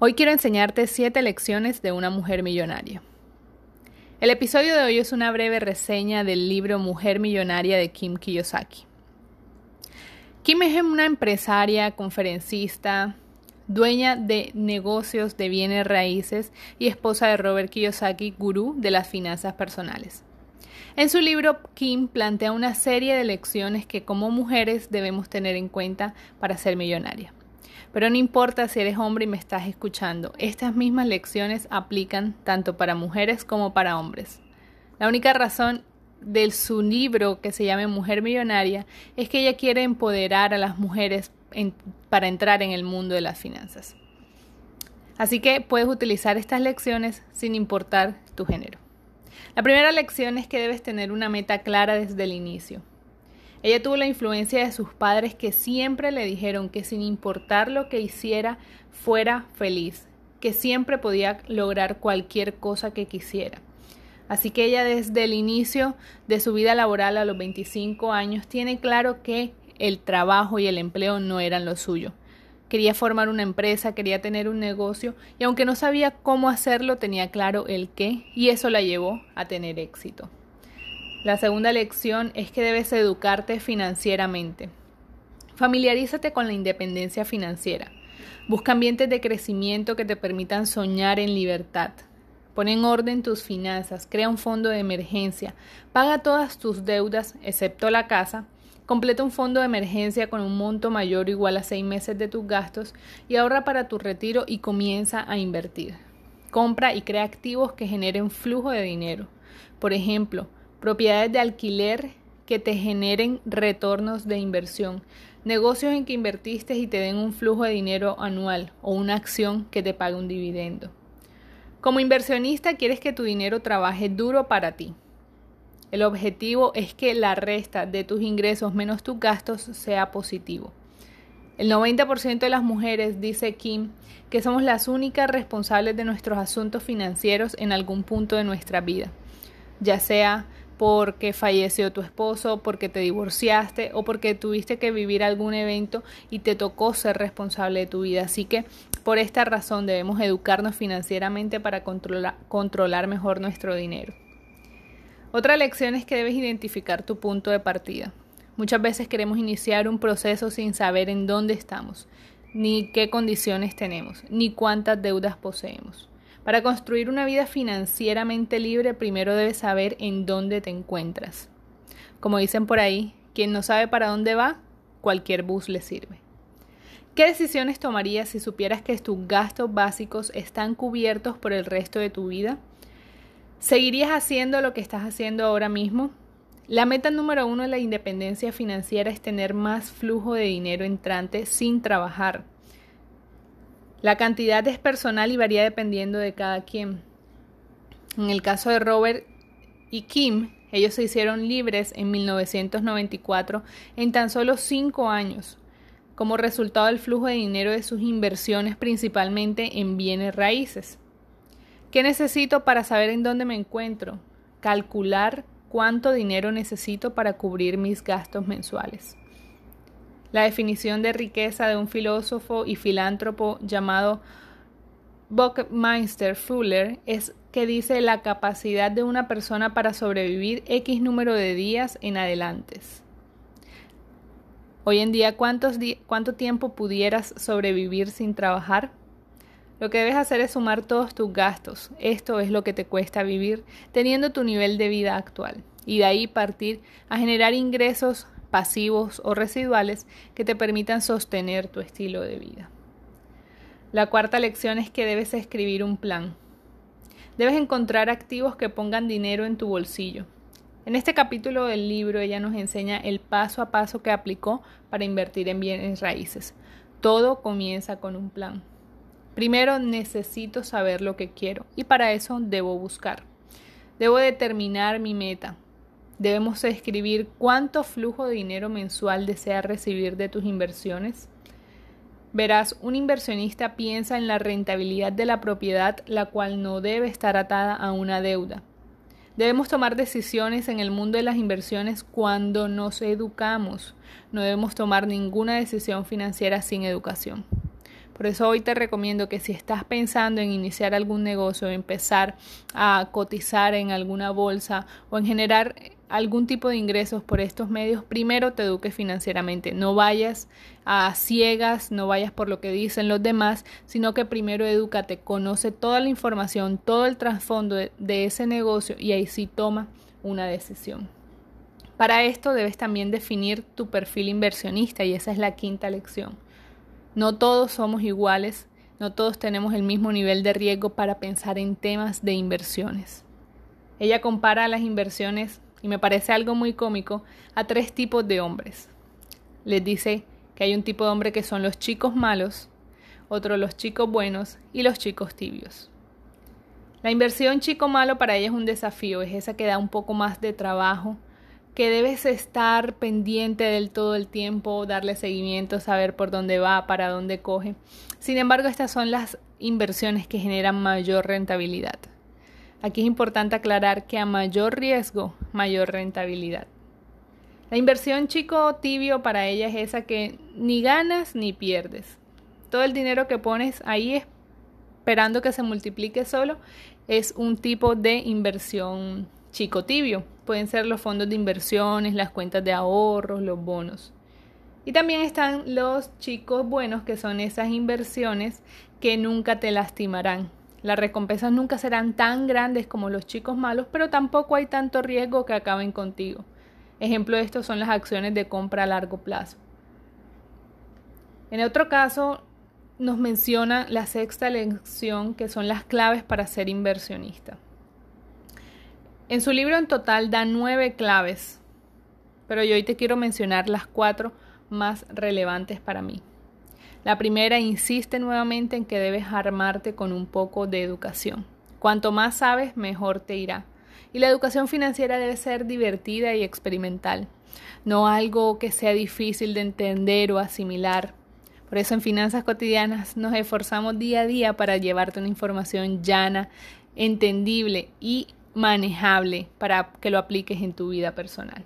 Hoy quiero enseñarte 7 lecciones de una mujer millonaria. El episodio de hoy es una breve reseña del libro Mujer Millonaria de Kim Kiyosaki. Kim es una empresaria, conferencista, dueña de negocios de bienes raíces y esposa de Robert Kiyosaki, gurú de las finanzas personales. En su libro, Kim plantea una serie de lecciones que como mujeres debemos tener en cuenta para ser millonaria. Pero no importa si eres hombre y me estás escuchando, estas mismas lecciones aplican tanto para mujeres como para hombres. La única razón de su libro que se llama Mujer Millonaria es que ella quiere empoderar a las mujeres para entrar en el mundo de las finanzas. Así que puedes utilizar estas lecciones sin importar tu género. La primera lección es que debes tener una meta clara desde el inicio. Ella tuvo la influencia de sus padres que siempre le dijeron que sin importar lo que hiciera, fuera feliz, que siempre podía lograr cualquier cosa que quisiera. Así que ella desde el inicio de su vida laboral a los 25 años tiene claro que el trabajo y el empleo no eran lo suyo. Quería formar una empresa, quería tener un negocio y aunque no sabía cómo hacerlo, tenía claro el qué y eso la llevó a tener éxito. La segunda lección es que debes educarte financieramente. Familiarízate con la independencia financiera. Busca ambientes de crecimiento que te permitan soñar en libertad. Pon en orden tus finanzas, crea un fondo de emergencia, paga todas tus deudas, excepto la casa, completa un fondo de emergencia con un monto mayor o igual a seis meses de tus gastos y ahorra para tu retiro y comienza a invertir. Compra y crea activos que generen flujo de dinero. Por ejemplo, propiedades de alquiler que te generen retornos de inversión, negocios en que invertiste y te den un flujo de dinero anual o una acción que te pague un dividendo. Como inversionista quieres que tu dinero trabaje duro para ti. El objetivo es que la resta de tus ingresos menos tus gastos sea positivo. El 90% de las mujeres, dice Kim, que somos las únicas responsables de nuestros asuntos financieros en algún punto de nuestra vida, ya sea porque falleció tu esposo, porque te divorciaste o porque tuviste que vivir algún evento y te tocó ser responsable de tu vida. Así que por esta razón debemos educarnos financieramente para controlar, mejor nuestro dinero. Otra lección es que debes identificar tu punto de partida. Muchas veces queremos iniciar un proceso sin saber en dónde estamos, ni qué condiciones tenemos, ni cuántas deudas poseemos. Para construir una vida financieramente libre, primero debes saber en dónde te encuentras. Como dicen por ahí, quien no sabe para dónde va, cualquier bus le sirve. ¿Qué decisiones tomarías si supieras que tus gastos básicos están cubiertos por el resto de tu vida? ¿Seguirías haciendo lo que estás haciendo ahora mismo? La meta número uno de la independencia financiera es tener más flujo de dinero entrante sin trabajar. La cantidad es personal y varía dependiendo de cada quien. En el caso de Robert y Kim, ellos se hicieron libres en 1994 en tan solo cinco años, como resultado del flujo de dinero de sus inversiones principalmente en bienes raíces. ¿Qué necesito para saber en dónde me encuentro? Calcular cuánto dinero necesito para cubrir mis gastos mensuales. La definición de riqueza de un filósofo y filántropo llamado Buckminster Fuller es que dice la capacidad de una persona para sobrevivir X número de días en adelante. Hoy en día, ¿cuánto tiempo pudieras sobrevivir sin trabajar? Lo que debes hacer es sumar todos tus gastos. Esto es lo que te cuesta vivir teniendo tu nivel de vida actual. Y de ahí partir a generar ingresos pasivos o residuales que te permitan sostener tu estilo de vida. La cuarta lección es que debes escribir un plan. Debes encontrar activos que pongan dinero en tu bolsillo. En este capítulo del libro ella nos enseña el paso a paso que aplicó para invertir en bienes raíces. Todo comienza con un plan. Primero necesito saber lo que quiero y para eso debo buscar. Debo determinar mi meta, Debemos escribir cuánto flujo de dinero mensual deseas recibir de tus inversiones. Verás, un inversionista piensa en la rentabilidad de la propiedad, la cual no debe estar atada a una deuda. Debemos tomar decisiones en el mundo de las inversiones cuando nos educamos. No debemos tomar ninguna decisión financiera sin educación. Por eso hoy te recomiendo que si estás pensando en iniciar algún negocio, empezar a cotizar en alguna bolsa o en generar algún tipo de ingresos por estos medios, primero te eduques financieramente. No vayas a ciegas, no vayas por lo que dicen los demás, sino que primero edúcate, conoce toda la información, todo el trasfondo de, de ese negocio y ahí sí toma una decisión. Para esto debes también definir tu perfil inversionista y esa es la quinta lección. No todos somos iguales, no todos tenemos el mismo nivel de riesgo para pensar en temas de inversiones. Ella compara las inversiones y me parece algo muy cómico, a tres tipos de hombres. Les dice que hay un tipo de hombre que son los chicos malos, otro los chicos buenos y los chicos tibios. La inversión chico malo para ella es un desafío, es esa que da un poco más de trabajo, que debes estar pendiente del todo el tiempo, darle seguimiento, saber por dónde va, para dónde coge. Sin embargo, estas son las inversiones que generan mayor rentabilidad. Aquí es importante aclarar que a mayor riesgo, mayor rentabilidad. La inversión chico tibio para ella es esa que ni ganas ni pierdes. Todo el dinero que pones ahí esperando que se multiplique solo es un tipo de inversión chico tibio. Pueden ser los fondos de inversiones, las cuentas de ahorros, los bonos. Y también están los chicos buenos, que son esas inversiones que nunca te lastimarán, las recompensas nunca serán tan grandes como los chicos malos, pero tampoco hay tanto riesgo que acaben contigo. Ejemplo de esto son las acciones de compra a largo plazo. En otro caso, nos menciona la sexta lección, que son las claves para ser inversionista. En su libro en total da nueve claves, pero yo hoy te quiero mencionar las cuatro más relevantes para mí. La primera insiste nuevamente en que debes armarte con un poco de educación. Cuanto más sabes, mejor te irá. Y la educación financiera debe ser divertida y experimental, no algo que sea difícil de entender o asimilar. Por eso en Finanzas Cotidianas nos esforzamos día a día para llevarte una información llana, entendible y manejable para que lo apliques en tu vida personal.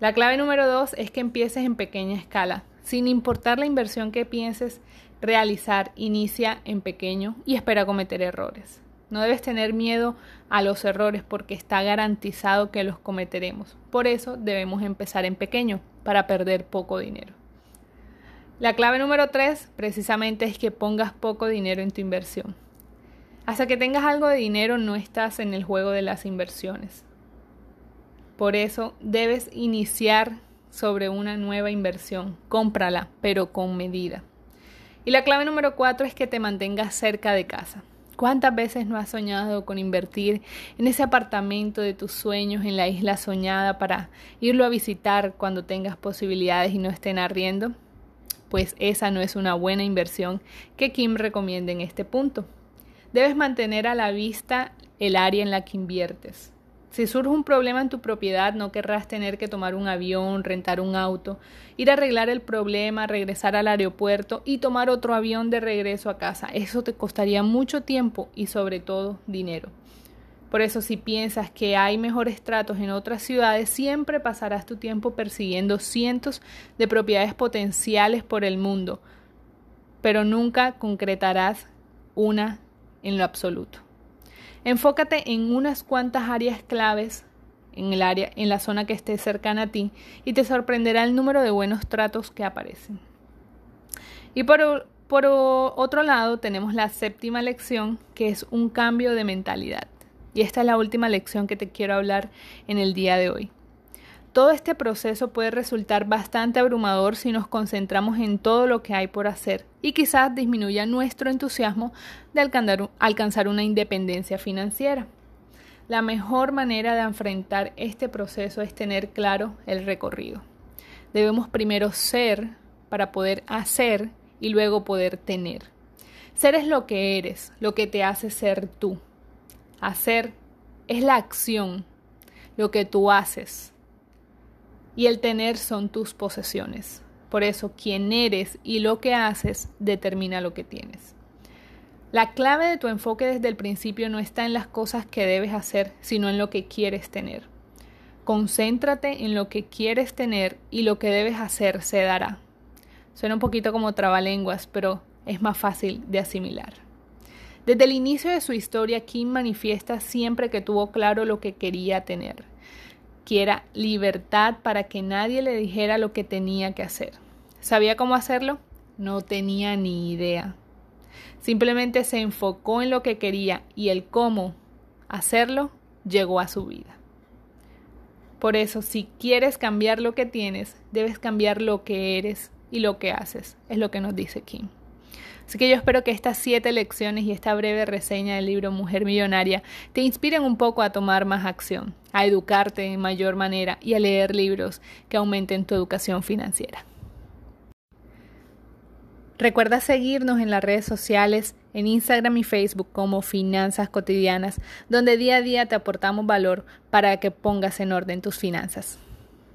La clave número dos es que empieces en pequeña escala. Sin importar la inversión que pienses realizar, inicia en pequeño y espera cometer errores. No debes tener miedo a los errores porque está garantizado que los cometeremos. Por eso debemos empezar en pequeño para perder poco dinero. La clave número tres precisamente es que pongas poco dinero en tu inversión. Hasta que tengas algo de dinero no estás en el juego de las inversiones. Por eso debes iniciar sobre una nueva inversión. Cómprala, pero con medida. Y la clave número cuatro es que te mantengas cerca de casa. ¿Cuántas veces no has soñado con invertir en ese apartamento de tus sueños en la isla soñada para irlo a visitar cuando tengas posibilidades y no estén arriendo? Pues esa no es una buena inversión que Kim recomienda en este punto. Debes mantener a la vista el área en la que inviertes. Si surge un problema en tu propiedad, no querrás tener que tomar un avión, rentar un auto, ir a arreglar el problema, regresar al aeropuerto y tomar otro avión de regreso a casa. Eso te costaría mucho tiempo y sobre todo dinero. Por eso si piensas que hay mejores tratos en otras ciudades, siempre pasarás tu tiempo persiguiendo cientos de propiedades potenciales por el mundo, pero nunca concretarás una en lo absoluto. Enfócate en unas cuantas áreas claves en el área, en la zona que esté cercana a ti y te sorprenderá el número de buenos tratos que aparecen. Y por, por otro lado tenemos la séptima lección que es un cambio de mentalidad. Y esta es la última lección que te quiero hablar en el día de hoy. Todo este proceso puede resultar bastante abrumador si nos concentramos en todo lo que hay por hacer y quizás disminuya nuestro entusiasmo de alcanzar una independencia financiera. La mejor manera de enfrentar este proceso es tener claro el recorrido. Debemos primero ser para poder hacer y luego poder tener. Ser es lo que eres, lo que te hace ser tú. Hacer es la acción, lo que tú haces y el tener son tus posesiones. Por eso, quien eres y lo que haces determina lo que tienes. La clave de tu enfoque desde el principio no está en las cosas que debes hacer, sino en lo que quieres tener. Concéntrate en lo que quieres tener y lo que debes hacer se dará. Suena un poquito como trabalenguas, pero es más fácil de asimilar. Desde el inicio de su historia, Kim manifiesta siempre que tuvo claro lo que quería tener, que era libertad para que nadie le dijera lo que tenía que hacer. ¿Sabía cómo hacerlo? No tenía ni idea. Simplemente se enfocó en lo que quería y el cómo hacerlo llegó a su vida. Por eso, si quieres cambiar lo que tienes, debes cambiar lo que eres y lo que haces, es lo que nos dice Kim. Así que yo espero que estas siete lecciones y esta breve reseña del libro Mujer Millonaria te inspiren un poco a tomar más acción, a educarte en mayor manera y a leer libros que aumenten tu educación financiera. Recuerda seguirnos en las redes sociales, en Instagram y Facebook como Finanzas Cotidianas, donde día a día te aportamos valor para que pongas en orden tus finanzas.